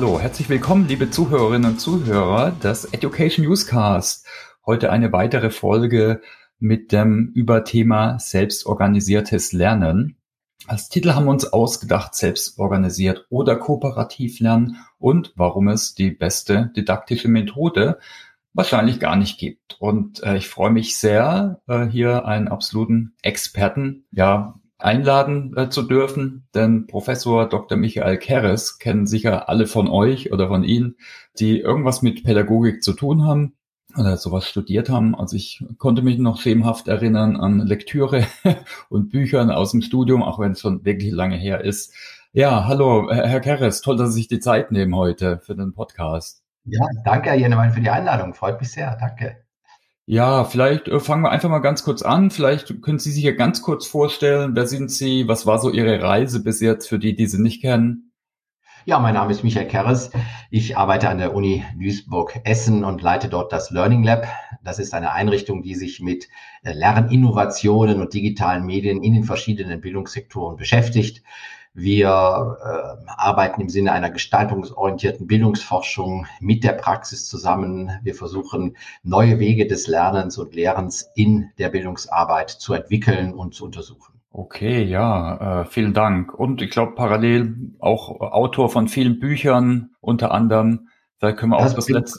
Hallo, herzlich willkommen, liebe Zuhörerinnen und Zuhörer des Education Newscast. Heute eine weitere Folge mit dem Überthema selbstorganisiertes Lernen. Als Titel haben wir uns ausgedacht, selbstorganisiert oder kooperativ lernen und warum es die beste didaktische Methode wahrscheinlich gar nicht gibt. Und äh, ich freue mich sehr, äh, hier einen absoluten Experten ja einladen äh, zu dürfen, denn Professor Dr. Michael Keres kennen sicher alle von euch oder von Ihnen, die irgendwas mit Pädagogik zu tun haben oder sowas studiert haben. Also ich konnte mich noch schemenhaft erinnern an Lektüre und Büchern aus dem Studium, auch wenn es schon wirklich lange her ist. Ja, hallo, Herr Keres, toll, dass Sie sich die Zeit nehmen heute für den Podcast. Ja, danke, Herr Jennemann, für die Einladung. Freut mich sehr. Danke. Ja, vielleicht äh, fangen wir einfach mal ganz kurz an. Vielleicht können Sie sich ja ganz kurz vorstellen, wer sind Sie? Was war so Ihre Reise bis jetzt für die, die Sie nicht kennen? Ja, mein Name ist Michael Kerres. Ich arbeite an der Uni Duisburg-Essen und leite dort das Learning Lab. Das ist eine Einrichtung, die sich mit äh, Lerninnovationen und digitalen Medien in den verschiedenen Bildungssektoren beschäftigt. Wir äh, arbeiten im Sinne einer gestaltungsorientierten Bildungsforschung mit der Praxis zusammen. Wir versuchen, neue Wege des Lernens und Lehrens in der Bildungsarbeit zu entwickeln und zu untersuchen. Okay, ja, äh, vielen Dank. Und ich glaube parallel auch Autor von vielen Büchern, unter anderem. Da können wir das auch das letzte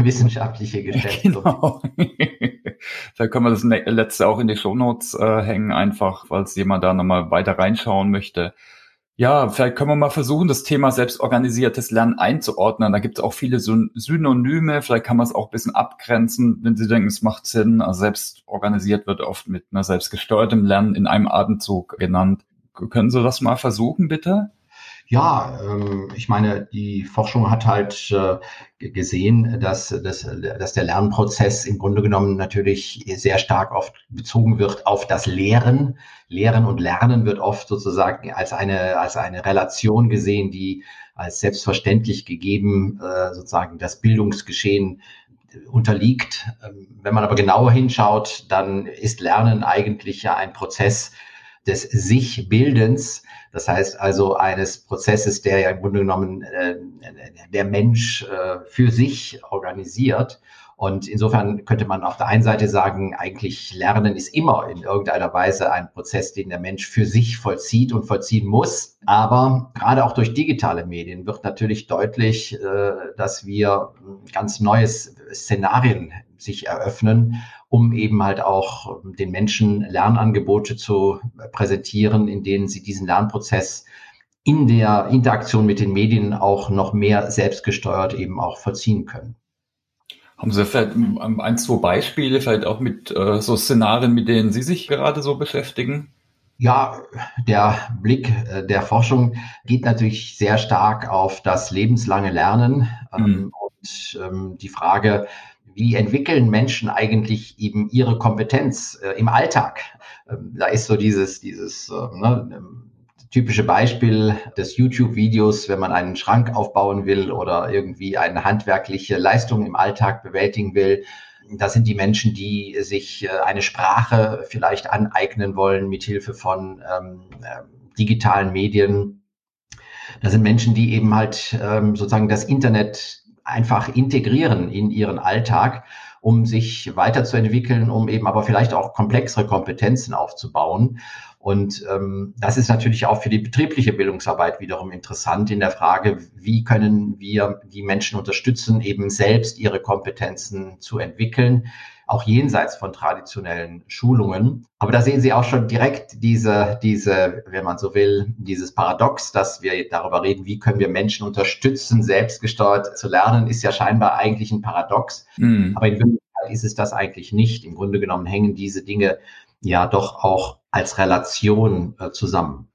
wissenschaftliche Geschäft. Genau. da können wir das letzte auch in die Shownotes äh, hängen, einfach, falls jemand da nochmal weiter reinschauen möchte. Ja, vielleicht können wir mal versuchen, das Thema selbstorganisiertes Lernen einzuordnen. Da gibt es auch viele Synonyme. Vielleicht kann man es auch ein bisschen abgrenzen, wenn Sie denken, es macht Sinn. Also selbstorganisiert wird oft mit einer selbstgesteuertem Lernen in einem Atemzug genannt. Können Sie das mal versuchen, bitte? Ja, ähm, ich meine, die Forschung hat halt äh, gesehen, dass, dass, dass der Lernprozess im Grunde genommen natürlich sehr stark oft bezogen wird auf das Lehren. Lehren und Lernen wird oft sozusagen als eine, als eine Relation gesehen, die als selbstverständlich gegeben äh, sozusagen das Bildungsgeschehen unterliegt. Ähm, wenn man aber genauer hinschaut, dann ist Lernen eigentlich ja ein Prozess des Sich-Bildens, das heißt also eines Prozesses, der ja im Grunde genommen äh, der Mensch äh, für sich organisiert. Und insofern könnte man auf der einen Seite sagen, eigentlich Lernen ist immer in irgendeiner Weise ein Prozess, den der Mensch für sich vollzieht und vollziehen muss. Aber gerade auch durch digitale Medien wird natürlich deutlich, äh, dass wir ganz neues Szenarien sich eröffnen, um eben halt auch den Menschen Lernangebote zu präsentieren, in denen sie diesen Lernprozess in der Interaktion mit den Medien auch noch mehr selbstgesteuert eben auch vollziehen können. Haben Sie vielleicht ein, zwei Beispiele, vielleicht auch mit äh, so Szenarien, mit denen Sie sich gerade so beschäftigen? Ja, der Blick äh, der Forschung geht natürlich sehr stark auf das lebenslange Lernen ähm, mhm. und ähm, die Frage, wie entwickeln Menschen eigentlich eben ihre Kompetenz äh, im Alltag? Ähm, da ist so dieses, dieses äh, ne, ähm, typische Beispiel des YouTube-Videos, wenn man einen Schrank aufbauen will oder irgendwie eine handwerkliche Leistung im Alltag bewältigen will. Da sind die Menschen, die sich äh, eine Sprache vielleicht aneignen wollen mit Hilfe von ähm, äh, digitalen Medien. Da sind Menschen, die eben halt ähm, sozusagen das Internet einfach integrieren in ihren Alltag, um sich weiterzuentwickeln, um eben aber vielleicht auch komplexere Kompetenzen aufzubauen. Und ähm, das ist natürlich auch für die betriebliche Bildungsarbeit wiederum interessant in der Frage, wie können wir die Menschen unterstützen, eben selbst ihre Kompetenzen zu entwickeln auch jenseits von traditionellen Schulungen. Aber da sehen Sie auch schon direkt diese, diese, wenn man so will, dieses Paradox, dass wir darüber reden, wie können wir Menschen unterstützen, selbstgesteuert zu lernen, ist ja scheinbar eigentlich ein Paradox. Mhm. Aber in Wirklichkeit ist es das eigentlich nicht. Im Grunde genommen hängen diese Dinge ja doch auch als Relation äh, zusammen.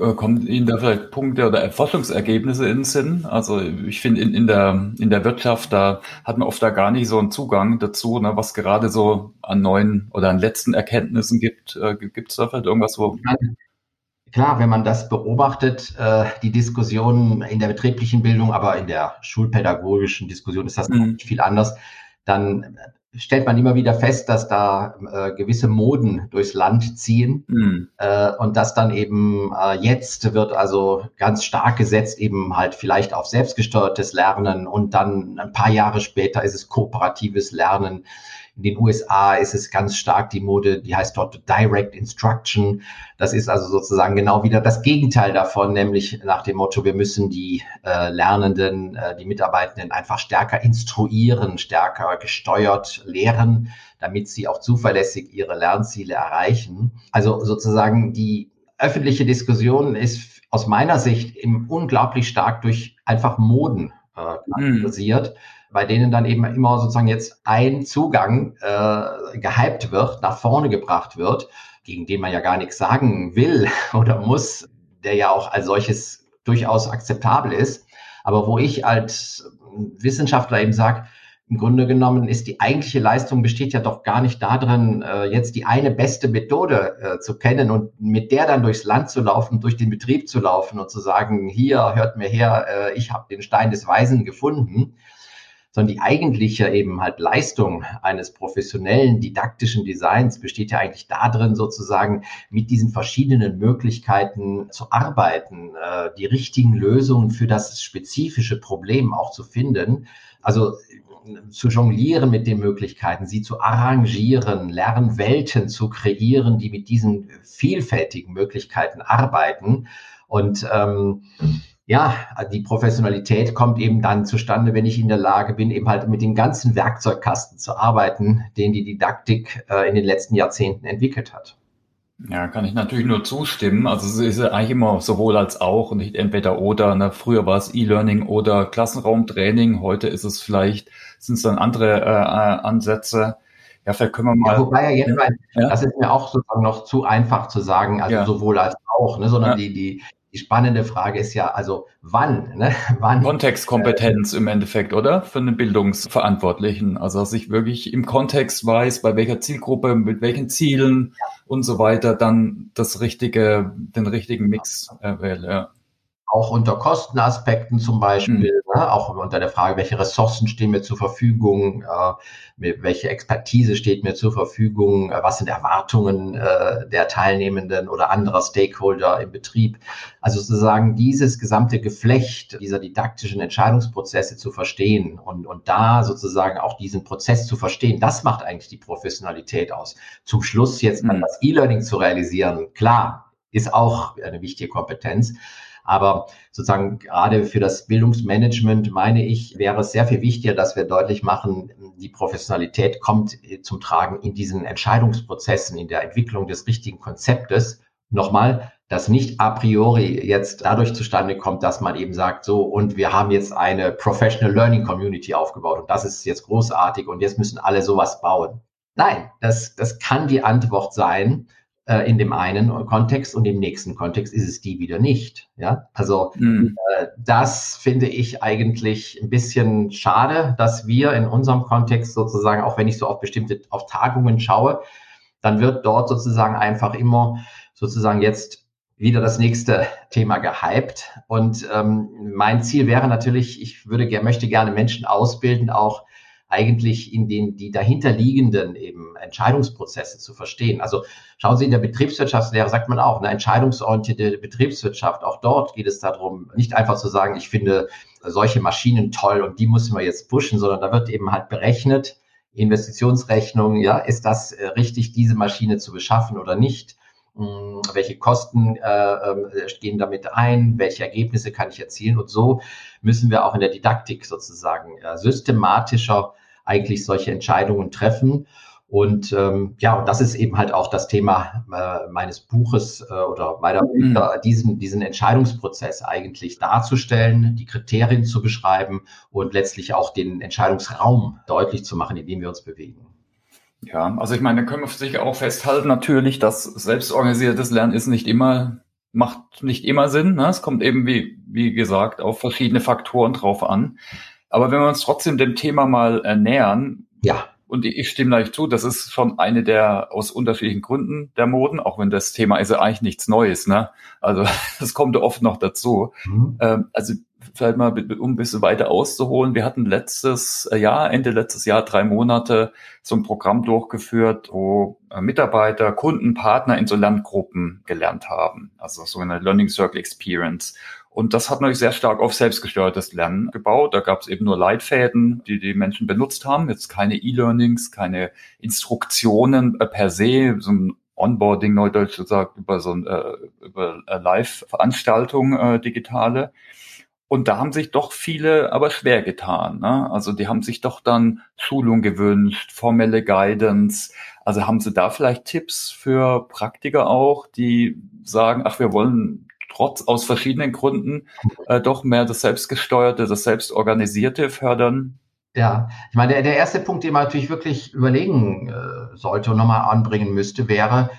Äh, kommen Ihnen da vielleicht Punkte oder Forschungsergebnisse in den Sinn? Also ich finde in, in, der, in der Wirtschaft, da hat man oft da gar nicht so einen Zugang dazu, ne, was gerade so an neuen oder an letzten Erkenntnissen gibt. Äh, gibt es da vielleicht irgendwas, wo... Klar, wenn man das beobachtet, äh, die Diskussion in der betrieblichen Bildung, aber in der schulpädagogischen Diskussion ist das mhm. nicht viel anders, dann stellt man immer wieder fest, dass da äh, gewisse Moden durchs Land ziehen mhm. äh, und das dann eben äh, jetzt wird also ganz stark gesetzt eben halt vielleicht auf selbstgesteuertes Lernen und dann ein paar Jahre später ist es kooperatives Lernen. In den USA ist es ganz stark die Mode, die heißt dort Direct Instruction. Das ist also sozusagen genau wieder das Gegenteil davon, nämlich nach dem Motto, wir müssen die äh, Lernenden, äh, die Mitarbeitenden einfach stärker instruieren, stärker gesteuert lehren, damit sie auch zuverlässig ihre Lernziele erreichen. Also sozusagen die öffentliche Diskussion ist aus meiner Sicht eben unglaublich stark durch einfach Moden äh, charakterisiert. Mhm bei denen dann eben immer sozusagen jetzt ein Zugang äh, gehypt wird, nach vorne gebracht wird, gegen den man ja gar nichts sagen will oder muss, der ja auch als solches durchaus akzeptabel ist. Aber wo ich als Wissenschaftler eben sage, im Grunde genommen ist die eigentliche Leistung besteht ja doch gar nicht darin, äh, jetzt die eine beste Methode äh, zu kennen und mit der dann durchs Land zu laufen, durch den Betrieb zu laufen und zu sagen, hier hört mir her, äh, ich habe den Stein des Weisen gefunden, sondern die eigentliche eben halt Leistung eines professionellen didaktischen Designs besteht ja eigentlich darin, sozusagen mit diesen verschiedenen Möglichkeiten zu arbeiten, äh, die richtigen Lösungen für das spezifische Problem auch zu finden. Also zu jonglieren mit den Möglichkeiten, sie zu arrangieren, Lernwelten zu kreieren, die mit diesen vielfältigen Möglichkeiten arbeiten. Und ähm, ja, die Professionalität kommt eben dann zustande, wenn ich in der Lage bin, eben halt mit dem ganzen Werkzeugkasten zu arbeiten, den die Didaktik äh, in den letzten Jahrzehnten entwickelt hat. Ja, kann ich natürlich nur zustimmen. Also es ist eigentlich immer sowohl als auch und nicht entweder oder. Ne? Früher war es E-Learning oder Klassenraumtraining. Heute ist es vielleicht, sind es dann andere äh, äh Ansätze. Ja, vielleicht können wir mal. Ja, wobei ja jetzt, ja. das ist mir auch sozusagen noch zu einfach zu sagen, also ja. sowohl als auch, ne, sondern die, die, die spannende Frage ist ja, also wann? Ne? wann Kontextkompetenz äh, im Endeffekt, oder? Für einen Bildungsverantwortlichen. Also dass ich wirklich im Kontext weiß, bei welcher Zielgruppe, mit welchen Zielen ja. und so weiter, dann das richtige, den richtigen Mix äh, wähle. Ja auch unter Kostenaspekten zum Beispiel, mhm. ne, auch unter der Frage, welche Ressourcen stehen mir zur Verfügung, äh, welche Expertise steht mir zur Verfügung, äh, was sind Erwartungen äh, der Teilnehmenden oder anderer Stakeholder im Betrieb. Also sozusagen dieses gesamte Geflecht dieser didaktischen Entscheidungsprozesse zu verstehen und, und da sozusagen auch diesen Prozess zu verstehen, das macht eigentlich die Professionalität aus. Zum Schluss jetzt mhm. das E-Learning zu realisieren, klar, ist auch eine wichtige Kompetenz. Aber sozusagen gerade für das Bildungsmanagement, meine ich, wäre es sehr viel wichtiger, dass wir deutlich machen, die Professionalität kommt zum Tragen in diesen Entscheidungsprozessen, in der Entwicklung des richtigen Konzeptes. Nochmal, das nicht a priori jetzt dadurch zustande kommt, dass man eben sagt, so, und wir haben jetzt eine Professional Learning Community aufgebaut und das ist jetzt großartig und jetzt müssen alle sowas bauen. Nein, das, das kann die Antwort sein, äh, in dem einen Kontext und im nächsten Kontext ist es die wieder nicht. Ja, also mhm. äh, das finde ich eigentlich ein bisschen schade, dass wir in unserem Kontext sozusagen, auch wenn ich so auf bestimmte, auf Tagungen schaue, dann wird dort sozusagen einfach immer sozusagen jetzt wieder das nächste Thema gehypt. Und ähm, mein Ziel wäre natürlich, ich würde, möchte gerne Menschen ausbilden, auch eigentlich in den die dahinterliegenden eben Entscheidungsprozesse zu verstehen. Also schauen Sie, in der Betriebswirtschaftslehre sagt man auch, eine entscheidungsorientierte Betriebswirtschaft, auch dort geht es darum, nicht einfach zu sagen, ich finde solche Maschinen toll und die müssen wir jetzt pushen, sondern da wird eben halt berechnet, Investitionsrechnung, ja, ist das äh, richtig, diese Maschine zu beschaffen oder nicht? Hm, welche Kosten äh, äh, gehen damit ein, welche Ergebnisse kann ich erzielen und so müssen wir auch in der Didaktik sozusagen äh, systematischer eigentlich solche Entscheidungen treffen. Und ähm, ja, und das ist eben halt auch das Thema äh, meines Buches äh, oder meiner mhm. Bücher, diesen, diesen Entscheidungsprozess eigentlich darzustellen, die Kriterien zu beschreiben und letztlich auch den Entscheidungsraum deutlich zu machen, in dem wir uns bewegen. Ja, also ich meine, da können wir sicher auch festhalten natürlich, dass selbstorganisiertes Lernen ist nicht immer, macht nicht immer Sinn. Ne? Es kommt eben, wie, wie gesagt, auf verschiedene Faktoren drauf an. Aber wenn wir uns trotzdem dem Thema mal äh, nähern, ja. Und ich stimme gleich zu, das ist schon eine der aus unterschiedlichen Gründen der Moden, auch wenn das Thema ist ja eigentlich nichts Neues, ne? Also das kommt oft noch dazu. Mhm. Ähm, also vielleicht mal, um ein bisschen weiter auszuholen. Wir hatten letztes Jahr, Ende letztes Jahr, drei Monate so ein Programm durchgeführt, wo äh, Mitarbeiter, Kunden, Partner in so Lerngruppen gelernt haben. Also so eine Learning Circle Experience. Und das hat natürlich sehr stark auf selbstgesteuertes Lernen gebaut. Da gab es eben nur Leitfäden, die die Menschen benutzt haben. Jetzt keine E-Learnings, keine Instruktionen äh, per se, so ein Onboarding, neudeutsch gesagt, über so ein, äh, über Live-Veranstaltung äh, digitale. Und da haben sich doch viele aber schwer getan. Ne? Also die haben sich doch dann Schulung gewünscht, formelle Guidance. Also haben Sie da vielleicht Tipps für Praktiker auch, die sagen, ach, wir wollen trotz aus verschiedenen Gründen äh, doch mehr das Selbstgesteuerte, das Selbstorganisierte fördern? Ja, ich meine, der, der erste Punkt, den man natürlich wirklich überlegen äh, sollte und nochmal anbringen müsste, wäre,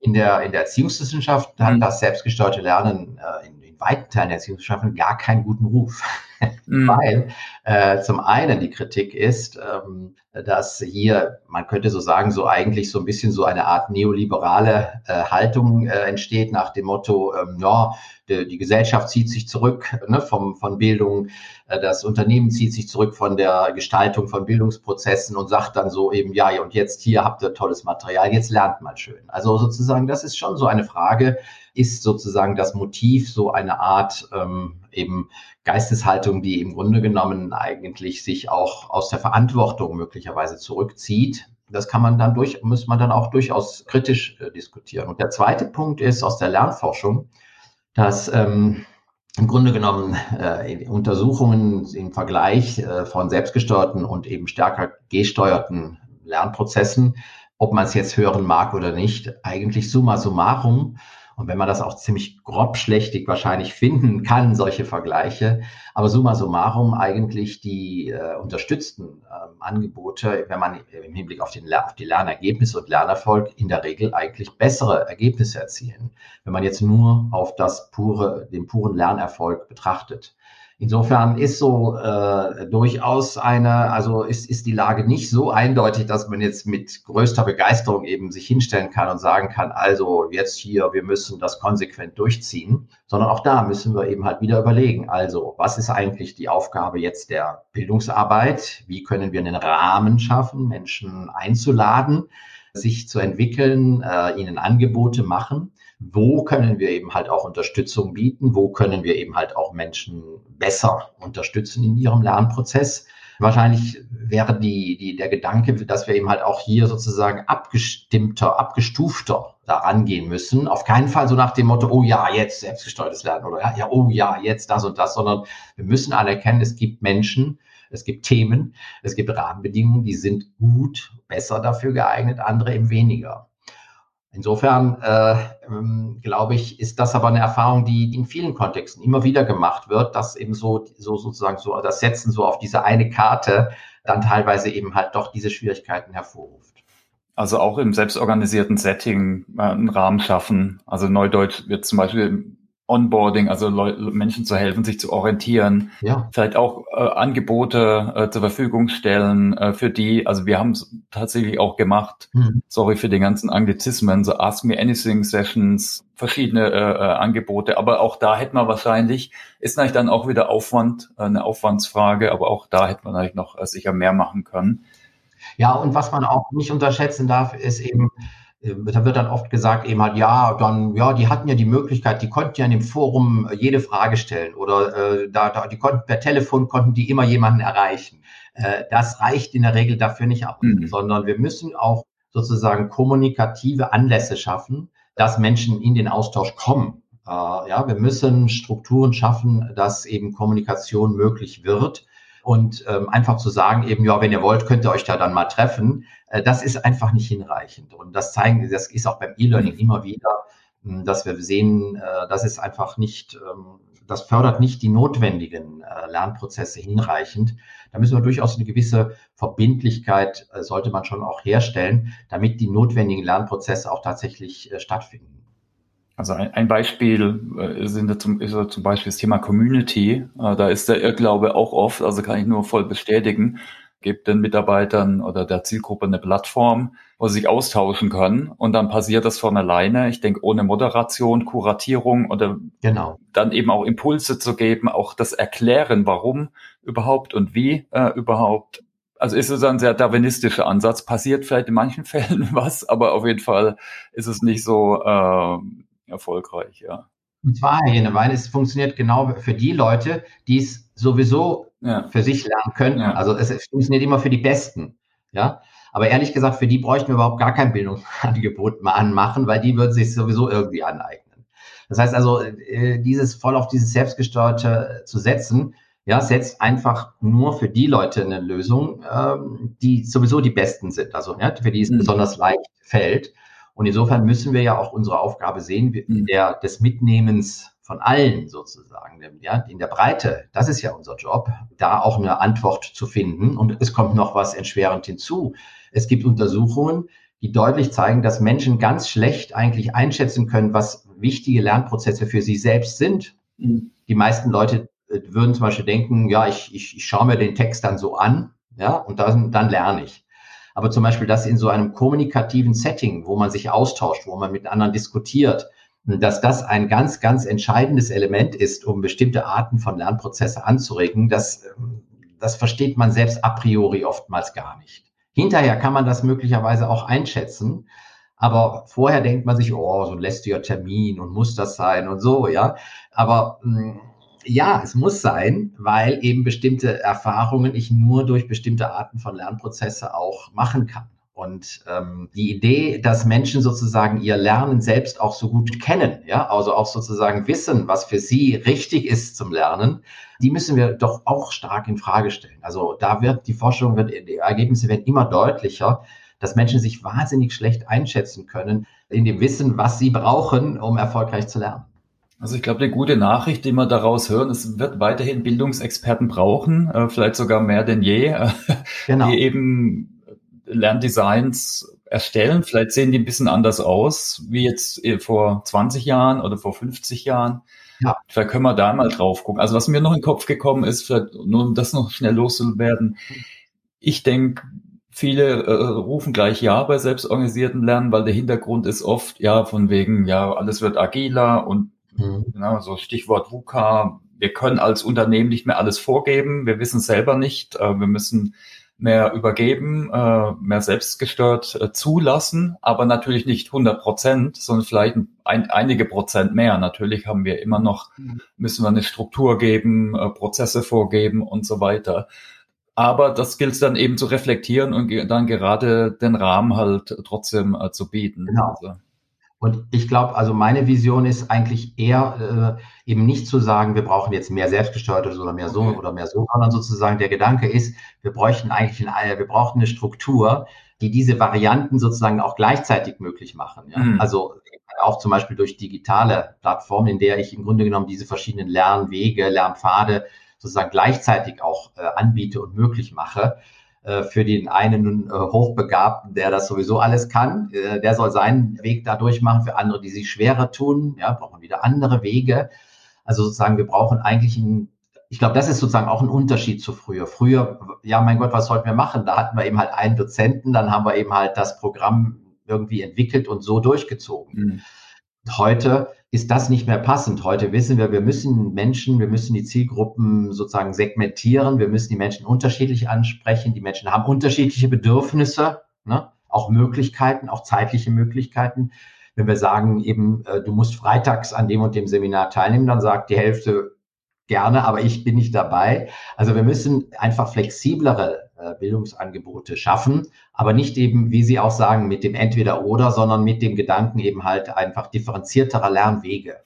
in der, in der Erziehungswissenschaft hat mhm. das selbstgesteuerte Lernen äh, in, in weiten Teilen der Erziehungswissenschaften gar keinen guten Ruf. mhm. Weil äh, zum einen die Kritik ist, ähm, dass hier, man könnte so sagen, so eigentlich so ein bisschen so eine Art neoliberale äh, Haltung äh, entsteht nach dem Motto, ähm, ja, die, die Gesellschaft zieht sich zurück ne, vom, von Bildung, äh, das Unternehmen zieht sich zurück von der Gestaltung von Bildungsprozessen und sagt dann so eben, ja, und jetzt hier habt ihr tolles Material, jetzt lernt mal schön. Also sozusagen, das ist schon so eine Frage, ist sozusagen das Motiv so eine Art ähm, eben Geisteshaltung, die im Grunde genommen eigentlich sich auch aus der Verantwortung möglicherweise zurückzieht. Das kann man dann durch, muss man dann auch durchaus kritisch äh, diskutieren. Und der zweite Punkt ist aus der Lernforschung, dass ähm, im Grunde genommen äh, Untersuchungen im Vergleich äh, von selbstgesteuerten und eben stärker gesteuerten Lernprozessen, ob man es jetzt hören mag oder nicht, eigentlich summa summarum und wenn man das auch ziemlich grobschlächtig wahrscheinlich finden kann, solche Vergleiche, aber summa summarum eigentlich die äh, unterstützten äh, Angebote, wenn man im Hinblick auf, den, auf die Lernergebnisse und Lernerfolg in der Regel eigentlich bessere Ergebnisse erzielen, wenn man jetzt nur auf das pure, den puren Lernerfolg betrachtet. Insofern ist so äh, durchaus eine, also ist, ist die Lage nicht so eindeutig, dass man jetzt mit größter Begeisterung eben sich hinstellen kann und sagen kann, also jetzt hier, wir müssen das konsequent durchziehen, sondern auch da müssen wir eben halt wieder überlegen, also was ist eigentlich die Aufgabe jetzt der Bildungsarbeit? Wie können wir einen Rahmen schaffen, Menschen einzuladen, sich zu entwickeln, äh, ihnen Angebote machen? Wo können wir eben halt auch Unterstützung bieten, wo können wir eben halt auch Menschen besser unterstützen in ihrem Lernprozess. Wahrscheinlich wäre die, die, der Gedanke, dass wir eben halt auch hier sozusagen abgestimmter, abgestufter daran gehen müssen. Auf keinen Fall so nach dem Motto, oh ja, jetzt selbstgesteuertes Lernen oder ja, ja, oh ja, jetzt das und das, sondern wir müssen anerkennen, es gibt Menschen, es gibt Themen, es gibt Rahmenbedingungen, die sind gut, besser dafür geeignet, andere eben weniger. Insofern äh, ähm, glaube ich, ist das aber eine Erfahrung, die in vielen Kontexten immer wieder gemacht wird, dass eben so, so sozusagen so das Setzen so auf diese eine Karte dann teilweise eben halt doch diese Schwierigkeiten hervorruft. Also auch im selbstorganisierten Setting äh, einen Rahmen schaffen. Also Neudeutsch wird zum Beispiel Onboarding, also Leu Menschen zu helfen, sich zu orientieren, ja. vielleicht auch äh, Angebote äh, zur Verfügung stellen äh, für die. Also wir haben es tatsächlich auch gemacht. Mhm. Sorry für die ganzen Anglizismen, so Ask Me Anything Sessions, verschiedene äh, äh, Angebote. Aber auch da hätte man wahrscheinlich, ist natürlich dann auch wieder Aufwand, äh, eine Aufwandsfrage, aber auch da hätte man natürlich noch äh, sicher mehr machen können. Ja, und was man auch nicht unterschätzen darf, ist eben, da wird dann oft gesagt eben halt, ja, dann, ja, die hatten ja die Möglichkeit, die konnten ja in dem Forum jede Frage stellen oder äh, da, da, die konnten per Telefon konnten die immer jemanden erreichen. Äh, das reicht in der Regel dafür nicht aus, mhm. sondern wir müssen auch sozusagen kommunikative Anlässe schaffen, dass Menschen in den Austausch kommen. Äh, ja, wir müssen Strukturen schaffen, dass eben Kommunikation möglich wird und ähm, einfach zu sagen, eben, ja, wenn ihr wollt, könnt ihr euch da dann mal treffen, äh, das ist einfach nicht hinreichend. Und das zeigen, das ist auch beim E-Learning mhm. immer wieder, hm, dass wir sehen, äh, das ist einfach nicht, ähm, das fördert nicht die notwendigen äh, Lernprozesse hinreichend. Da müssen wir durchaus eine gewisse Verbindlichkeit, äh, sollte man schon auch herstellen, damit die notwendigen Lernprozesse auch tatsächlich äh, stattfinden. Also ein, ein Beispiel äh, sind zum, ist zum Beispiel das Thema Community. Äh, da ist der Irrglaube auch oft, also kann ich nur voll bestätigen. gebe den Mitarbeitern oder der Zielgruppe eine Plattform, wo sie sich austauschen können und dann passiert das von alleine. Ich denke, ohne Moderation, Kuratierung oder genau. dann eben auch Impulse zu geben, auch das Erklären, warum überhaupt und wie äh, überhaupt. Also ist es ein sehr darwinistischer Ansatz. Passiert vielleicht in manchen Fällen was, aber auf jeden Fall ist es nicht so äh, erfolgreich, ja. Und zwar, Herr Jenewein, es funktioniert genau für die Leute, die es sowieso ja. für sich lernen können. Ja. Also es, es funktioniert immer für die Besten. Ja. Aber ehrlich gesagt, für die bräuchten wir überhaupt gar kein Bildungsangebot mal anmachen, weil die würden sich sowieso irgendwie aneignen. Das heißt also, äh, dieses voll auf dieses Selbstgesteuerte zu setzen, ja, setzt einfach nur für die Leute eine Lösung, ähm, die sowieso die Besten sind. Also ja, für die es mhm. besonders leicht fällt. Und insofern müssen wir ja auch unsere Aufgabe sehen, mhm. der, des Mitnehmens von allen sozusagen, ja, in der Breite, das ist ja unser Job, da auch eine Antwort zu finden. Und es kommt noch was entschwerend hinzu. Es gibt Untersuchungen, die deutlich zeigen, dass Menschen ganz schlecht eigentlich einschätzen können, was wichtige Lernprozesse für sie selbst sind. Mhm. Die meisten Leute äh, würden zum Beispiel denken, ja, ich, ich, ich schaue mir den Text dann so an, ja, und dann, dann lerne ich. Aber zum Beispiel das in so einem kommunikativen Setting, wo man sich austauscht, wo man mit anderen diskutiert, dass das ein ganz, ganz entscheidendes Element ist, um bestimmte Arten von Lernprozesse anzuregen, das, das versteht man selbst a priori oftmals gar nicht. Hinterher kann man das möglicherweise auch einschätzen, aber vorher denkt man sich, oh, so ein lästiger Termin und muss das sein und so, ja. Aber hm, ja, es muss sein, weil eben bestimmte Erfahrungen ich nur durch bestimmte Arten von Lernprozesse auch machen kann. Und ähm, die Idee, dass Menschen sozusagen ihr Lernen selbst auch so gut kennen, ja, also auch sozusagen wissen, was für sie richtig ist zum Lernen, die müssen wir doch auch stark in Frage stellen. Also da wird die Forschung, wird, die Ergebnisse werden immer deutlicher, dass Menschen sich wahnsinnig schlecht einschätzen können in dem Wissen, was sie brauchen, um erfolgreich zu lernen. Also ich glaube, die gute Nachricht, die wir daraus hören, es wird weiterhin Bildungsexperten brauchen, äh, vielleicht sogar mehr denn je, äh, genau. die eben Lerndesigns erstellen. Vielleicht sehen die ein bisschen anders aus, wie jetzt äh, vor 20 Jahren oder vor 50 Jahren. Ja. Vielleicht können wir da mal drauf gucken. Also was mir noch in den Kopf gekommen ist, nur um das noch schnell loszuwerden. Ich denke, viele äh, rufen gleich Ja bei selbstorganisierten Lernen, weil der Hintergrund ist oft, ja, von wegen, ja, alles wird agiler und Mhm. Genau, so Stichwort VUCA. Wir können als Unternehmen nicht mehr alles vorgeben. Wir wissen selber nicht. Äh, wir müssen mehr übergeben, äh, mehr selbstgesteuert äh, zulassen, aber natürlich nicht 100 Prozent, sondern vielleicht ein, einige Prozent mehr. Natürlich haben wir immer noch, mhm. müssen wir eine Struktur geben, Prozesse vorgeben und so weiter. Aber das gilt dann eben zu reflektieren und dann gerade den Rahmen halt trotzdem zu bieten. Genau. Also. Und ich glaube, also meine Vision ist eigentlich eher äh, eben nicht zu sagen, wir brauchen jetzt mehr selbstgesteuertes oder mehr so okay. oder mehr so, sondern sozusagen der Gedanke ist, wir bräuchten eigentlich eine, wir brauchen eine Struktur, die diese Varianten sozusagen auch gleichzeitig möglich machen. Ja? Mhm. Also auch zum Beispiel durch digitale Plattformen, in der ich im Grunde genommen diese verschiedenen Lernwege, Lernpfade sozusagen gleichzeitig auch äh, anbiete und möglich mache. Äh, für den einen äh, Hochbegabten, der das sowieso alles kann, äh, der soll seinen Weg da durchmachen. Für andere, die sich schwerer tun, ja, brauchen wieder andere Wege. Also sozusagen, wir brauchen eigentlich ein ich glaube, das ist sozusagen auch ein Unterschied zu früher. Früher, ja, mein Gott, was sollten wir machen? Da hatten wir eben halt einen Dozenten, dann haben wir eben halt das Programm irgendwie entwickelt und so durchgezogen. Mhm. Heute ist das nicht mehr passend. Heute wissen wir, wir müssen Menschen, wir müssen die Zielgruppen sozusagen segmentieren, wir müssen die Menschen unterschiedlich ansprechen. Die Menschen haben unterschiedliche Bedürfnisse, ne? auch Möglichkeiten, auch zeitliche Möglichkeiten. Wenn wir sagen, eben, äh, du musst freitags an dem und dem Seminar teilnehmen, dann sagt die Hälfte gerne, aber ich bin nicht dabei. Also wir müssen einfach flexiblere Bildungsangebote schaffen, aber nicht eben, wie Sie auch sagen, mit dem Entweder-Oder, sondern mit dem Gedanken eben halt einfach differenzierterer Lernwege.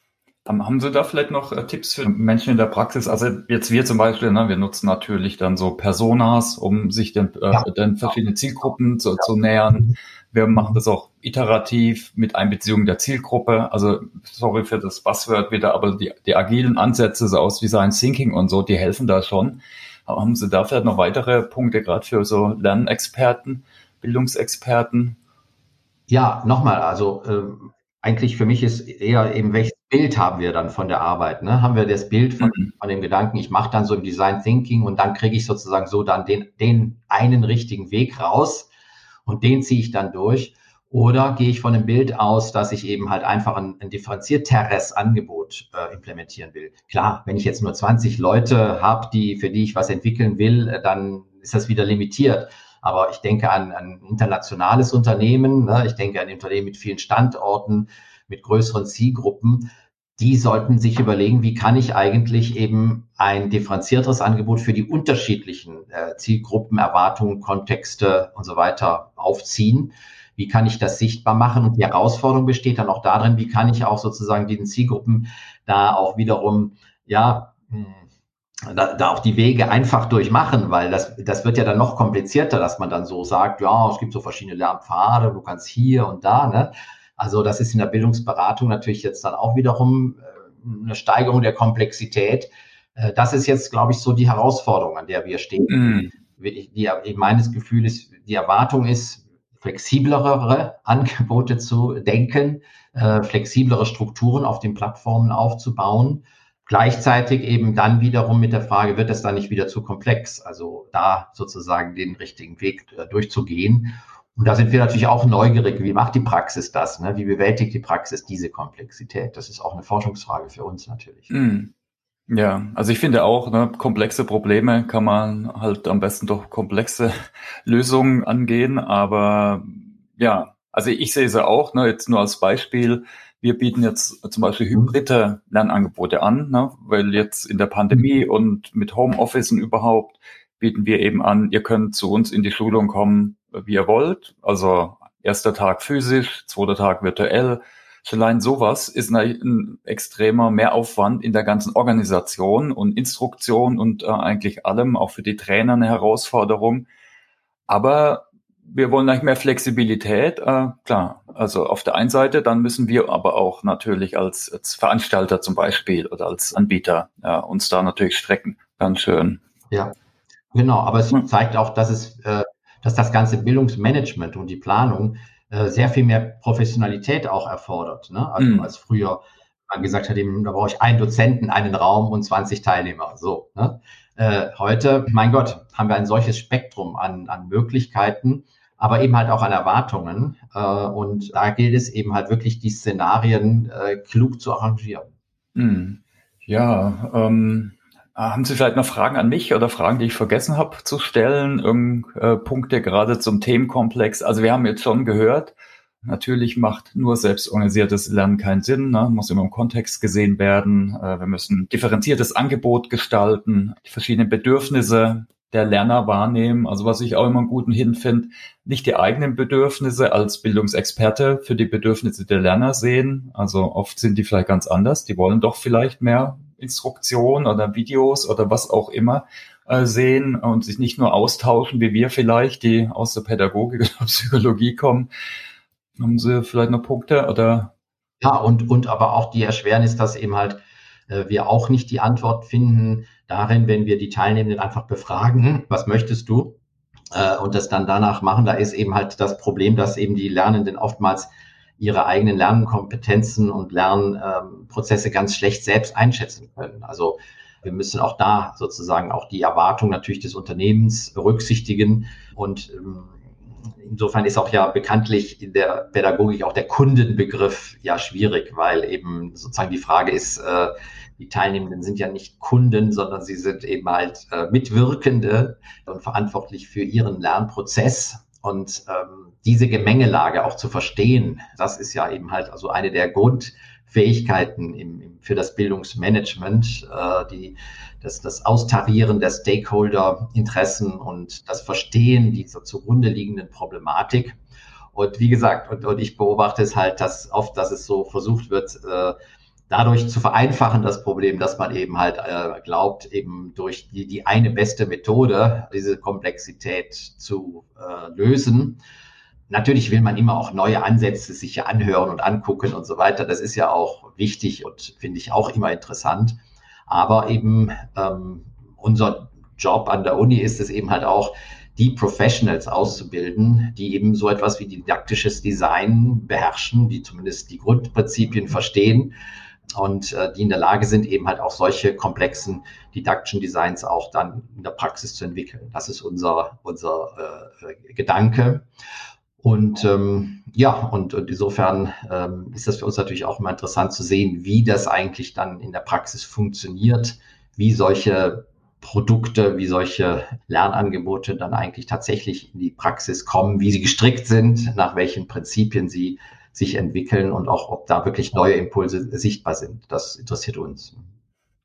Haben Sie da vielleicht noch äh, Tipps für Menschen in der Praxis? Also jetzt wir zum Beispiel, ne, wir nutzen natürlich dann so Personas, um sich den, äh, ja. den verschiedenen Zielgruppen zu, ja. zu nähern. Wir machen das auch iterativ mit Einbeziehung der Zielgruppe. Also sorry für das Buzzword wieder, aber die, die agilen Ansätze so aus Design Thinking und so, die helfen da schon. Haben Sie da vielleicht noch weitere Punkte, gerade für so Lernexperten, Bildungsexperten? Ja, nochmal, also äh, eigentlich für mich ist eher eben, welches Bild haben wir dann von der Arbeit? Ne? Haben wir das Bild von, mhm. von dem Gedanken, ich mache dann so im Design Thinking und dann kriege ich sozusagen so dann den, den einen richtigen Weg raus und den ziehe ich dann durch. Oder gehe ich von dem Bild aus, dass ich eben halt einfach ein, ein differenzierteres Angebot äh, implementieren will? Klar, wenn ich jetzt nur 20 Leute habe, die, für die ich was entwickeln will, äh, dann ist das wieder limitiert. Aber ich denke an ein internationales Unternehmen, ne? ich denke an Unternehmen mit vielen Standorten, mit größeren Zielgruppen. Die sollten sich überlegen, wie kann ich eigentlich eben ein differenzierteres Angebot für die unterschiedlichen äh, Zielgruppen, Erwartungen, Kontexte und so weiter aufziehen wie kann ich das sichtbar machen? Und die Herausforderung besteht dann auch darin, wie kann ich auch sozusagen diesen Zielgruppen da auch wiederum, ja, hm, da, da auch die Wege einfach durchmachen, weil das, das wird ja dann noch komplizierter, dass man dann so sagt, ja, es gibt so verschiedene Lernpfade, du kannst hier und da, ne? Also das ist in der Bildungsberatung natürlich jetzt dann auch wiederum äh, eine Steigerung der Komplexität. Äh, das ist jetzt, glaube ich, so die Herausforderung, an der wir stehen. Mm. Die, die, meines Gefühl ist, die Erwartung ist, flexiblere Angebote zu denken, äh, flexiblere Strukturen auf den Plattformen aufzubauen. Gleichzeitig eben dann wiederum mit der Frage, wird es dann nicht wieder zu komplex? Also da sozusagen den richtigen Weg äh, durchzugehen. Und da sind wir natürlich auch neugierig. Wie macht die Praxis das? Ne? Wie bewältigt die Praxis diese Komplexität? Das ist auch eine Forschungsfrage für uns natürlich. Mm. Ja, also ich finde auch, ne, komplexe Probleme kann man halt am besten durch komplexe Lösungen angehen. Aber ja, also ich sehe sie auch, ne, jetzt nur als Beispiel. Wir bieten jetzt zum Beispiel hybride Lernangebote an, ne, weil jetzt in der Pandemie mhm. und mit Homeoffice und überhaupt bieten wir eben an, ihr könnt zu uns in die Schulung kommen, wie ihr wollt. Also erster Tag physisch, zweiter Tag virtuell Schon allein sowas ist ein, extremer Mehraufwand in der ganzen Organisation und Instruktion und äh, eigentlich allem, auch für die Trainer eine Herausforderung. Aber wir wollen eigentlich mehr Flexibilität, äh, klar. Also auf der einen Seite, dann müssen wir aber auch natürlich als, als Veranstalter zum Beispiel oder als Anbieter ja, uns da natürlich strecken. Ganz schön. Ja, genau. Aber es zeigt auch, dass es, äh, dass das ganze Bildungsmanagement und die Planung äh, sehr viel mehr Professionalität auch erfordert, ne? also mm. als früher man gesagt hat, eben, da brauche ich einen Dozenten, einen Raum und 20 Teilnehmer. So. Ne? Äh, heute, mein Gott, haben wir ein solches Spektrum an, an Möglichkeiten, aber eben halt auch an Erwartungen. Äh, und da gilt es eben halt wirklich, die Szenarien äh, klug zu arrangieren. Mm. Ja, ähm, haben Sie vielleicht noch Fragen an mich oder Fragen, die ich vergessen habe zu stellen? Irgend, äh, Punkte gerade zum Themenkomplex? Also wir haben jetzt schon gehört, natürlich macht nur selbstorganisiertes Lernen keinen Sinn, ne? muss immer im Kontext gesehen werden. Äh, wir müssen differenziertes Angebot gestalten, die verschiedenen Bedürfnisse der Lerner wahrnehmen. Also was ich auch immer einen guten Hin finde, nicht die eigenen Bedürfnisse als Bildungsexperte für die Bedürfnisse der Lerner sehen. Also oft sind die vielleicht ganz anders. Die wollen doch vielleicht mehr Instruktionen oder Videos oder was auch immer äh, sehen und sich nicht nur austauschen, wie wir vielleicht, die aus der Pädagogik oder Psychologie kommen. Haben Sie vielleicht noch Punkte oder? Ja, und, und aber auch die Erschwernis, dass eben halt äh, wir auch nicht die Antwort finden darin, wenn wir die Teilnehmenden einfach befragen, was möchtest du? Äh, und das dann danach machen, da ist eben halt das Problem, dass eben die Lernenden oftmals ihre eigenen Lernkompetenzen und Lernprozesse ganz schlecht selbst einschätzen können. Also wir müssen auch da sozusagen auch die Erwartung natürlich des Unternehmens berücksichtigen. Und ähm, insofern ist auch ja bekanntlich in der Pädagogik auch der Kundenbegriff ja schwierig, weil eben sozusagen die Frage ist, äh, die Teilnehmenden sind ja nicht Kunden, sondern sie sind eben halt äh, Mitwirkende und verantwortlich für ihren Lernprozess. Und ähm, diese Gemengelage auch zu verstehen, das ist ja eben halt also eine der Grundfähigkeiten im, im, für das Bildungsmanagement, äh, die, das, das Austarieren der Stakeholder-Interessen und das Verstehen dieser zugrunde liegenden Problematik. Und wie gesagt, und, und ich beobachte es halt, dass oft, dass es so versucht wird, äh, dadurch zu vereinfachen, das Problem, dass man eben halt äh, glaubt, eben durch die, die eine beste Methode diese Komplexität zu äh, lösen. Natürlich will man immer auch neue Ansätze sich anhören und angucken und so weiter. Das ist ja auch wichtig und finde ich auch immer interessant. Aber eben ähm, unser Job an der Uni ist es eben halt auch, die Professionals auszubilden, die eben so etwas wie didaktisches Design beherrschen, die zumindest die Grundprinzipien verstehen und äh, die in der Lage sind, eben halt auch solche komplexen didaktischen Designs auch dann in der Praxis zu entwickeln. Das ist unser, unser äh, Gedanke. Und ähm, ja, und, und insofern ähm, ist das für uns natürlich auch immer interessant zu sehen, wie das eigentlich dann in der Praxis funktioniert, wie solche Produkte, wie solche Lernangebote dann eigentlich tatsächlich in die Praxis kommen, wie sie gestrickt sind, nach welchen Prinzipien sie sich entwickeln und auch, ob da wirklich neue Impulse sichtbar sind. Das interessiert uns.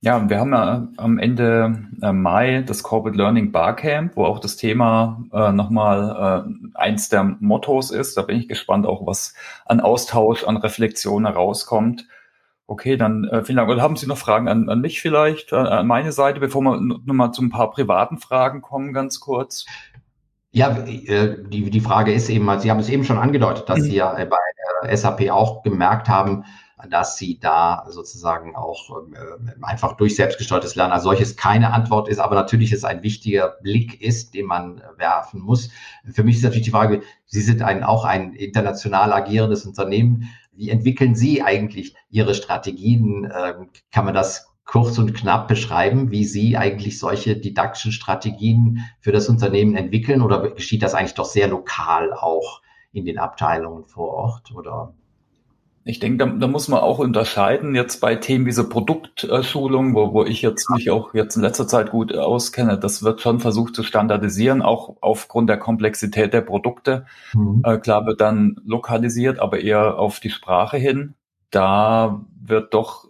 Ja, wir haben ja am Ende äh, Mai das Corporate Learning Barcamp, wo auch das Thema äh, nochmal äh, eins der Mottos ist. Da bin ich gespannt, auch was an Austausch, an Reflexion herauskommt. Okay, dann äh, vielen Dank. Oder haben Sie noch Fragen an, an mich vielleicht, äh, an meine Seite, bevor wir nochmal zu ein paar privaten Fragen kommen, ganz kurz? Ja, äh, die, die Frage ist eben, Sie haben es eben schon angedeutet, dass mhm. Sie ja bei SAP auch gemerkt haben, dass sie da sozusagen auch äh, einfach durch selbstgesteuertes Lernen als solches keine Antwort ist, aber natürlich ist ein wichtiger Blick ist, den man werfen muss. Für mich ist natürlich die Frage, Sie sind ein, auch ein international agierendes Unternehmen. Wie entwickeln Sie eigentlich Ihre Strategien? Ähm, kann man das kurz und knapp beschreiben, wie Sie eigentlich solche didaktischen Strategien für das Unternehmen entwickeln oder geschieht das eigentlich doch sehr lokal auch in den Abteilungen vor Ort oder? Ich denke, da, da muss man auch unterscheiden jetzt bei Themen wie so Produktschulung, wo, wo ich jetzt mich auch jetzt in letzter Zeit gut auskenne. Das wird schon versucht zu standardisieren, auch aufgrund der Komplexität der Produkte. Mhm. Äh, klar wird dann lokalisiert, aber eher auf die Sprache hin. Da wird doch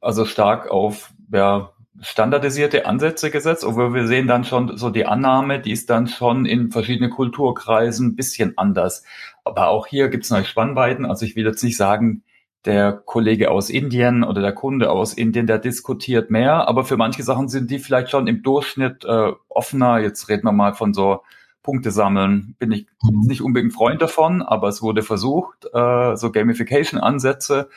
also stark auf ja, standardisierte Ansätze gesetzt, obwohl wir sehen dann schon so die Annahme, die ist dann schon in verschiedenen Kulturkreisen ein bisschen anders. Aber auch hier gibt es neue Spannweiten. Also ich will jetzt nicht sagen, der Kollege aus Indien oder der Kunde aus Indien, der diskutiert mehr, aber für manche Sachen sind die vielleicht schon im Durchschnitt äh, offener. Jetzt reden wir mal von so Punkte sammeln. Bin ich mhm. nicht unbedingt Freund davon, aber es wurde versucht, äh, so Gamification-Ansätze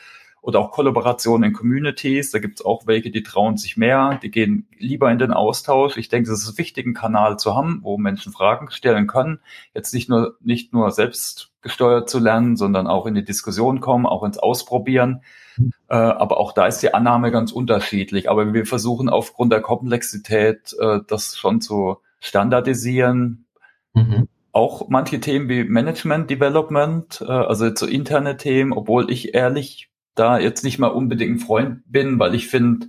oder auch Kollaborationen in Communities. Da gibt es auch welche, die trauen sich mehr, die gehen lieber in den Austausch. Ich denke, es ist wichtig, einen Kanal zu haben, wo Menschen Fragen stellen können. Jetzt nicht nur, nicht nur selbst gesteuert zu lernen, sondern auch in die Diskussion kommen, auch ins Ausprobieren. Äh, aber auch da ist die Annahme ganz unterschiedlich. Aber wir versuchen aufgrund der Komplexität äh, das schon zu standardisieren. Mhm auch manche Themen wie Management Development, äh, also so interne Themen, obwohl ich ehrlich da jetzt nicht mal unbedingt ein Freund bin, weil ich finde,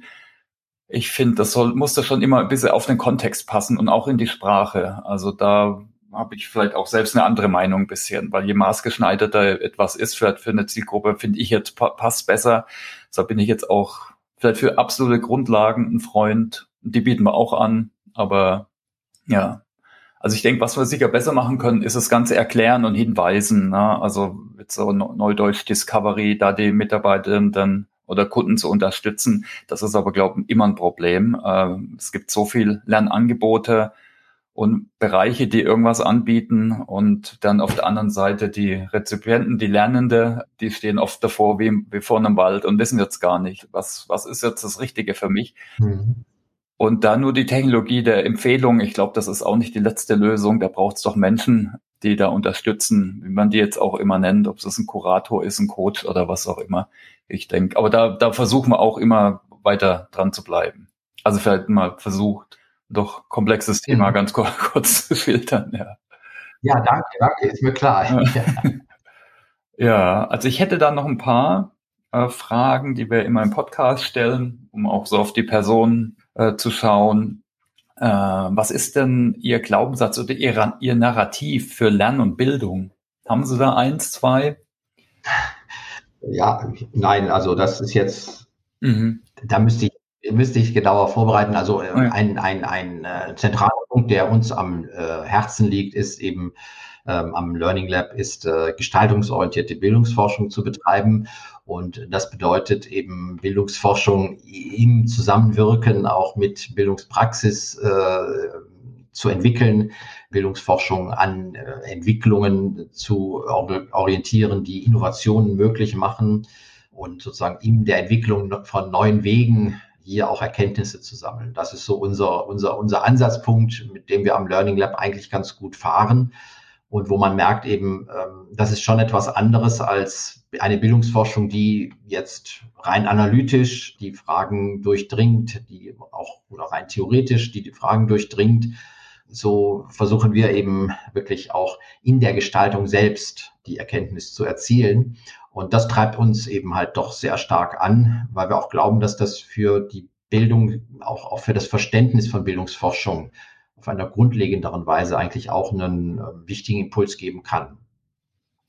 ich finde, das soll, muss da schon immer ein bisschen auf den Kontext passen und auch in die Sprache. Also da habe ich vielleicht auch selbst eine andere Meinung ein bisschen, weil je maßgeschneiderter etwas ist für, für eine Zielgruppe, finde ich jetzt passt besser. So bin ich jetzt auch vielleicht für absolute Grundlagen ein Freund. Die bieten wir auch an, aber ja, also ich denke, was wir sicher besser machen können, ist das Ganze erklären und hinweisen. Ne? Also mit so Neudeutsch Discovery, da die Mitarbeitenden oder Kunden zu unterstützen. Das ist aber, glaube ich, immer ein Problem. Ähm, es gibt so viel Lernangebote und Bereiche, die irgendwas anbieten und dann auf der anderen Seite die Rezipienten, die Lernende, die stehen oft davor wie, wie vor einem Wald und wissen jetzt gar nicht, was, was ist jetzt das Richtige für mich. Mhm. Und da nur die Technologie der Empfehlung, ich glaube, das ist auch nicht die letzte Lösung. Da braucht es doch Menschen, die da unterstützen, wie man die jetzt auch immer nennt, ob es ein Kurator ist, ein Coach oder was auch immer. Ich denke, aber da, da versuchen wir auch immer weiter dran zu bleiben. Also vielleicht mal versucht, doch komplexes Thema mhm. ganz kurz, kurz zu filtern. Ja. ja, danke, danke, ist mir klar. ja, also ich hätte da noch ein paar äh, Fragen, die wir immer im Podcast stellen, um auch so auf die Person äh, zu schauen, äh, was ist denn Ihr Glaubenssatz oder Ihr, Ihr Narrativ für Lernen und Bildung? Haben Sie da eins, zwei? Ja, nein, also das ist jetzt, mhm. da müsste ich, müsste ich genauer vorbereiten. Also äh, ein, ein, ein äh, zentraler Punkt, der uns am äh, Herzen liegt, ist eben ähm, am Learning Lab, ist äh, gestaltungsorientierte Bildungsforschung zu betreiben. Und das bedeutet eben Bildungsforschung im Zusammenwirken auch mit Bildungspraxis äh, zu entwickeln, Bildungsforschung an äh, Entwicklungen zu orientieren, die Innovationen möglich machen und sozusagen in der Entwicklung von neuen Wegen hier auch Erkenntnisse zu sammeln. Das ist so unser, unser, unser Ansatzpunkt, mit dem wir am Learning Lab eigentlich ganz gut fahren. Und wo man merkt eben, ähm, das ist schon etwas anderes als eine Bildungsforschung, die jetzt rein analytisch die Fragen durchdringt, die auch oder rein theoretisch die, die Fragen durchdringt. So versuchen wir eben wirklich auch in der Gestaltung selbst die Erkenntnis zu erzielen. Und das treibt uns eben halt doch sehr stark an, weil wir auch glauben, dass das für die Bildung, auch, auch für das Verständnis von Bildungsforschung auf einer grundlegenderen Weise eigentlich auch einen äh, wichtigen Impuls geben kann.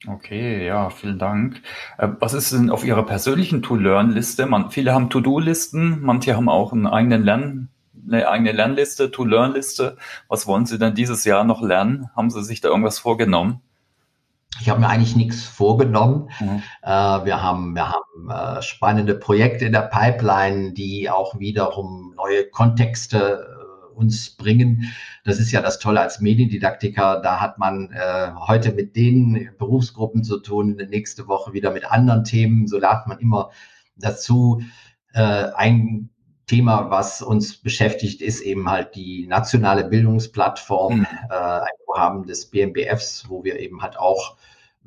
Okay, ja, vielen Dank. Äh, was ist denn auf Ihrer persönlichen To-Learn-Liste? Viele haben To-Do-Listen, manche haben auch einen eigenen Lern, eine eigene Lernliste, To-Learn-Liste. Was wollen Sie denn dieses Jahr noch lernen? Haben Sie sich da irgendwas vorgenommen? Ich habe mir eigentlich nichts vorgenommen. Mhm. Äh, wir haben, wir haben äh, spannende Projekte in der Pipeline, die auch wiederum neue Kontexte uns bringen. Das ist ja das Tolle als Mediendidaktiker. Da hat man äh, heute mit den Berufsgruppen zu tun, nächste Woche wieder mit anderen Themen. So lernt man immer dazu. Äh, ein Thema, was uns beschäftigt, ist eben halt die nationale Bildungsplattform, mhm. äh, ein Vorhaben des BMBFs, wo wir eben halt auch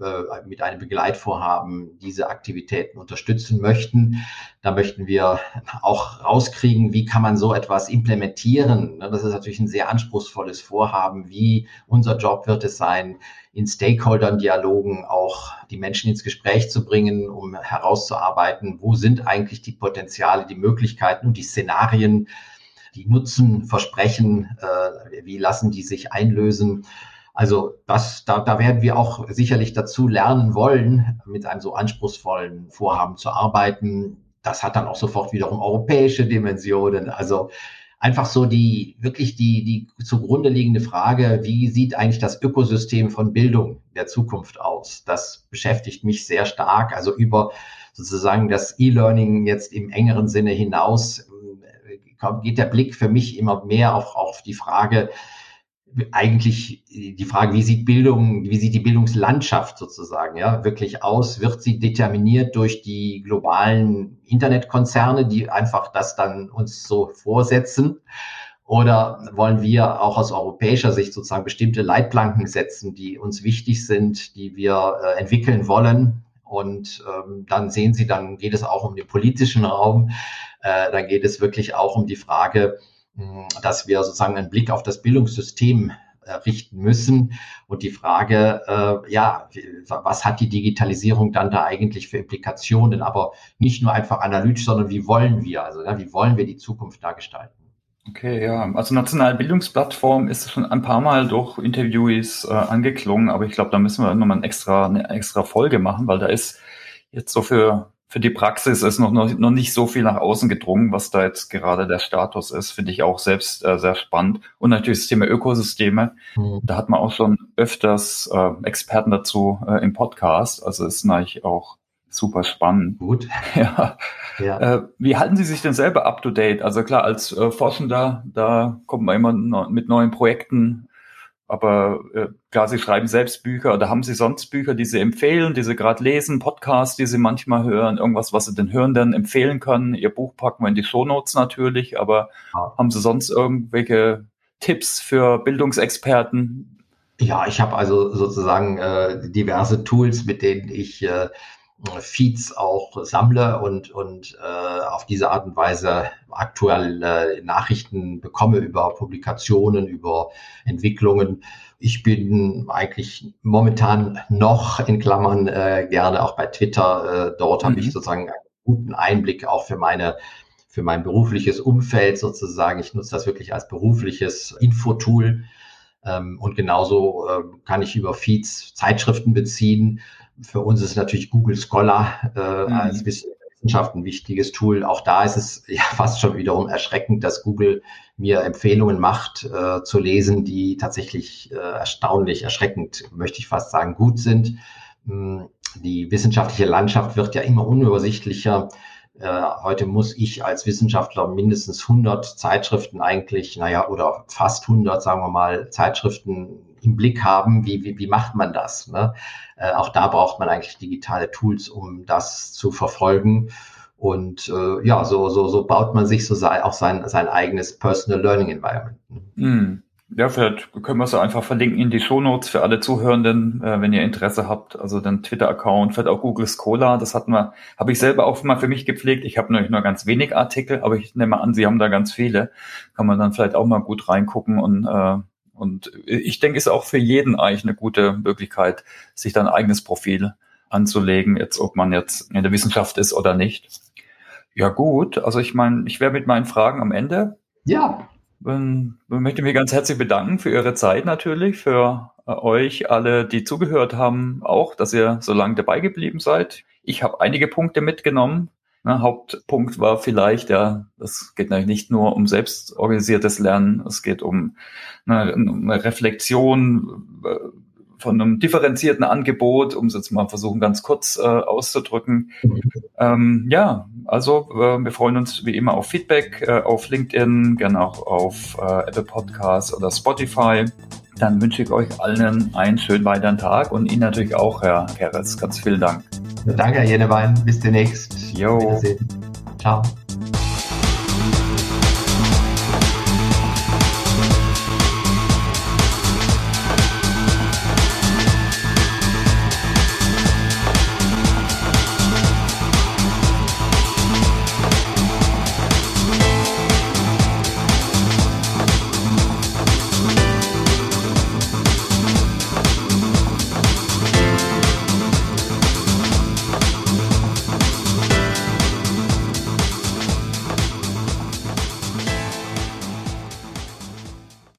äh, mit einem Begleitvorhaben diese Aktivitäten unterstützen möchten. Da möchten wir auch rauskriegen, wie kann man so etwas implementieren. Ne, das ist natürlich ein sehr anspruchsvolles Vorhaben. Wie unser Job wird es sein, in Stakeholdern-Dialogen auch die Menschen ins Gespräch zu bringen, um herauszuarbeiten, wo sind eigentlich die Potenziale, die Möglichkeiten und die Szenarien, die Nutzen, Versprechen, äh, wie lassen die sich einlösen also das, da, da werden wir auch sicherlich dazu lernen wollen, mit einem so anspruchsvollen Vorhaben zu arbeiten. Das hat dann auch sofort wiederum europäische Dimensionen. Also einfach so die, wirklich die, die zugrunde liegende Frage, wie sieht eigentlich das Ökosystem von Bildung der Zukunft aus? Das beschäftigt mich sehr stark. Also über sozusagen das E-Learning jetzt im engeren Sinne hinaus äh, geht der Blick für mich immer mehr auf, auf die Frage, eigentlich die Frage, wie sieht Bildung, wie sieht die Bildungslandschaft sozusagen, ja, wirklich aus? Wird sie determiniert durch die globalen Internetkonzerne, die einfach das dann uns so vorsetzen? Oder wollen wir auch aus europäischer Sicht sozusagen bestimmte Leitplanken setzen, die uns wichtig sind, die wir äh, entwickeln wollen? Und ähm, dann sehen Sie, dann geht es auch um den politischen Raum. Äh, dann geht es wirklich auch um die Frage, dass wir sozusagen einen Blick auf das Bildungssystem äh, richten müssen. Und die Frage, äh, ja, was hat die Digitalisierung dann da eigentlich für Implikationen, aber nicht nur einfach analytisch, sondern wie wollen wir, also ja, wie wollen wir die Zukunft da gestalten? Okay, ja, also Nationale Bildungsplattform ist schon ein paar Mal durch Interviewees äh, angeklungen, aber ich glaube, da müssen wir nochmal ein extra, eine extra Folge machen, weil da ist jetzt so für für die Praxis ist noch, noch, noch nicht so viel nach außen gedrungen, was da jetzt gerade der Status ist, finde ich auch selbst äh, sehr spannend. Und natürlich das Thema Ökosysteme. Mhm. Da hat man auch schon öfters äh, Experten dazu äh, im Podcast. Also ist natürlich auch super spannend. Gut. ja. ja. Äh, wie halten Sie sich denn selber up to date? Also klar, als äh, Forschender, da kommt man immer no mit neuen Projekten aber äh, klar, Sie schreiben selbst Bücher oder haben Sie sonst Bücher, die Sie empfehlen, die Sie gerade lesen, Podcasts, die Sie manchmal hören, irgendwas, was Sie den Hörenden empfehlen können? Ihr Buch packen wir in die Shownotes natürlich, aber ja. haben Sie sonst irgendwelche Tipps für Bildungsexperten? Ja, ich habe also sozusagen äh, diverse Tools, mit denen ich äh, Feeds auch sammle und, und äh, auf diese Art und Weise aktuelle Nachrichten bekomme über Publikationen, über Entwicklungen. Ich bin eigentlich momentan noch in Klammern äh, gerne auch bei Twitter. Äh, dort mhm. habe ich sozusagen einen guten Einblick auch für meine für mein berufliches Umfeld sozusagen. Ich nutze das wirklich als berufliches Infotool. Ähm, und genauso äh, kann ich über Feeds Zeitschriften beziehen für uns ist natürlich Google Scholar äh, mhm. als Wissenschaft ein wichtiges Tool. Auch da ist es ja fast schon wiederum erschreckend, dass Google mir Empfehlungen macht äh, zu lesen, die tatsächlich äh, erstaunlich, erschreckend, möchte ich fast sagen, gut sind. Hm, die wissenschaftliche Landschaft wird ja immer unübersichtlicher. Äh, heute muss ich als Wissenschaftler mindestens 100 Zeitschriften eigentlich, naja, oder fast 100, sagen wir mal, Zeitschriften im Blick haben, wie, wie, wie macht man das? Ne? Äh, auch da braucht man eigentlich digitale Tools, um das zu verfolgen. Und äh, ja, so, so, so baut man sich so sein, auch sein, sein eigenes Personal Learning Environment. Mm. Ja, vielleicht können wir es einfach verlinken in die Shownotes für alle Zuhörenden, äh, wenn ihr Interesse habt. Also den Twitter-Account, vielleicht auch Google Scholar, das hatten wir, habe ich selber auch mal für mich gepflegt. Ich habe natürlich nur ganz wenig Artikel, aber ich nehme an, Sie haben da ganz viele. Kann man dann vielleicht auch mal gut reingucken und äh, und ich denke, ist auch für jeden eigentlich eine gute Möglichkeit, sich dann eigenes Profil anzulegen, jetzt ob man jetzt in der Wissenschaft ist oder nicht. Ja gut, also ich meine, ich wäre mit meinen Fragen am Ende. Ja. Und möchte mich ganz herzlich bedanken für Ihre Zeit natürlich, für äh, euch alle, die zugehört haben, auch, dass ihr so lange dabei geblieben seid. Ich habe einige Punkte mitgenommen. Ne, Hauptpunkt war vielleicht, ja, es geht natürlich nicht nur um selbstorganisiertes Lernen, es geht um eine, eine Reflexion äh, von einem differenzierten Angebot, um es jetzt mal versuchen, ganz kurz äh, auszudrücken. Ähm, ja, also äh, wir freuen uns wie immer auf Feedback äh, auf LinkedIn, gerne auch auf äh, Apple Podcasts oder Spotify. Dann wünsche ich euch allen einen schönen weiteren Tag und Ihnen natürlich auch, Herr Keres. Ganz vielen Dank. Danke, Herr Jenewein. Bis demnächst. Jo. Ciao.